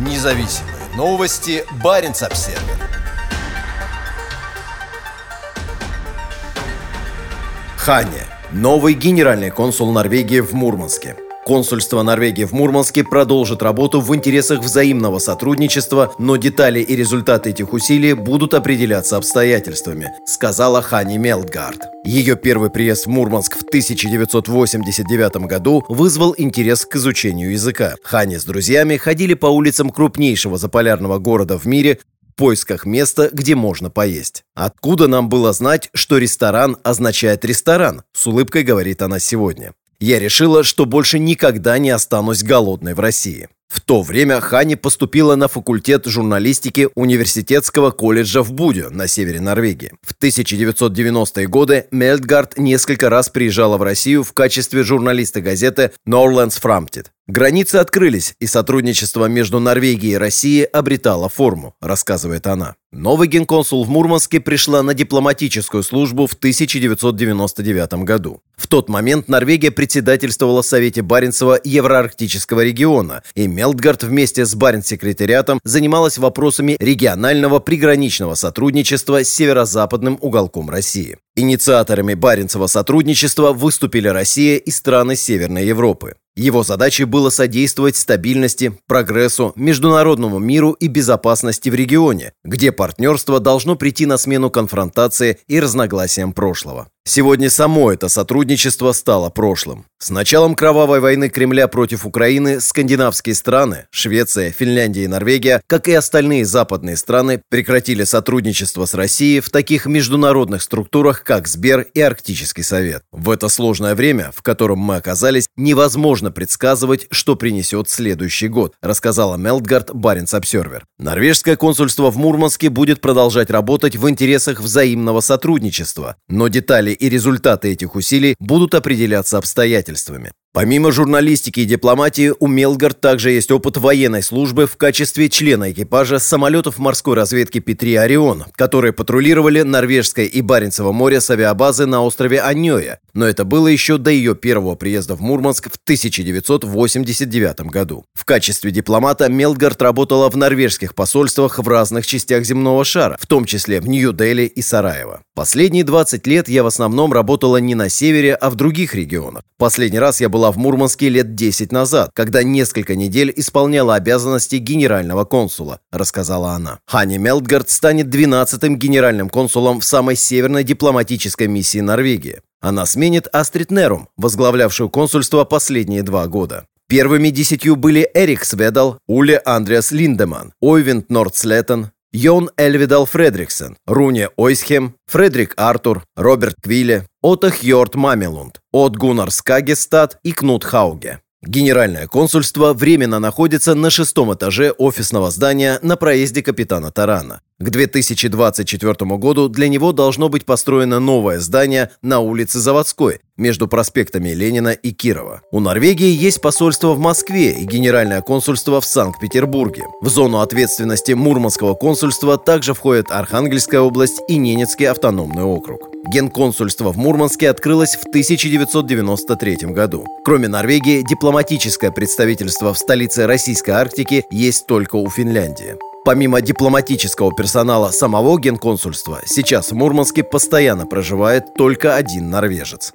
Независимые новости. Барин обсерва Ханя. Новый генеральный консул Норвегии в Мурманске. Консульство Норвегии в Мурманске продолжит работу в интересах взаимного сотрудничества, но детали и результаты этих усилий будут определяться обстоятельствами, сказала Хани Мелтгард. Ее первый приезд в Мурманск в 1989 году вызвал интерес к изучению языка. Хани с друзьями ходили по улицам крупнейшего заполярного города в мире в поисках места, где можно поесть. Откуда нам было знать, что ресторан означает ресторан? С улыбкой говорит она сегодня. Я решила, что больше никогда не останусь голодной в России. В то время Хани поступила на факультет журналистики Университетского колледжа в Буде на севере Норвегии. В 1990-е годы Мельтгард несколько раз приезжала в Россию в качестве журналиста газеты Norlands Framtid. Границы открылись, и сотрудничество между Норвегией и Россией обретало форму, рассказывает она. Новый генконсул в Мурманске пришла на дипломатическую службу в 1999 году. В тот момент Норвегия председательствовала в Совете Баренцева Евроарктического региона, и Мелтгард вместе с Баренц-секретариатом занималась вопросами регионального приграничного сотрудничества с северо-западным уголком России. Инициаторами Баренцева сотрудничества выступили Россия и страны Северной Европы. Его задачей было содействовать стабильности, прогрессу, международному миру и безопасности в регионе, где партнерство должно прийти на смену конфронтации и разногласиям прошлого. Сегодня само это сотрудничество стало прошлым. С началом кровавой войны Кремля против Украины скандинавские страны, Швеция, Финляндия и Норвегия, как и остальные западные страны, прекратили сотрудничество с Россией в таких международных структурах, как Сбер и Арктический совет. В это сложное время, в котором мы оказались, невозможно предсказывать, что принесет следующий год, рассказала Мелтгард Баренц Обсервер. Норвежское консульство в Мурманске будет продолжать работать в интересах взаимного сотрудничества, но детали и результаты этих усилий будут определяться обстоятельствами. Помимо журналистики и дипломатии, у Мелгард также есть опыт военной службы в качестве члена экипажа самолетов морской разведки Петри Орион, которые патрулировали Норвежское и Баренцево море с авиабазы на острове Аньоя, но это было еще до ее первого приезда в Мурманск в 1989 году. В качестве дипломата Мелгард работала в норвежских посольствах в разных частях земного шара, в том числе в Нью-Дели и Сараево. Последние 20 лет я в основном работала не на севере, а в других регионах. Последний раз я был была в Мурманске лет 10 назад, когда несколько недель исполняла обязанности генерального консула, рассказала она. Хани Мелтгард станет 12-м генеральным консулом в самой северной дипломатической миссии Норвегии. Она сменит Астрид Нерум, возглавлявшую консульство последние два года. Первыми десятью были Эрик Сведал, Уле Андреас Линдеман, Ойвинд Нордслеттен, Йон Эльвидал Фредриксен, Руне Ойсхем, Фредрик Артур, Роберт Квилле, Отто Хьорт Мамелунд, От Гуннар Скагестад и Кнут Хауге. Генеральное консульство временно находится на шестом этаже офисного здания на проезде капитана Тарана. К 2024 году для него должно быть построено новое здание на улице Заводской, между проспектами Ленина и Кирова. У Норвегии есть посольство в Москве и генеральное консульство в Санкт-Петербурге. В зону ответственности Мурманского консульства также входят Архангельская область и Ненецкий автономный округ. Генконсульство в Мурманске открылось в 1993 году. Кроме Норвегии, дипломатическое представительство в столице Российской Арктики есть только у Финляндии. Помимо дипломатического персонала самого генконсульства, сейчас в Мурманске постоянно проживает только один норвежец.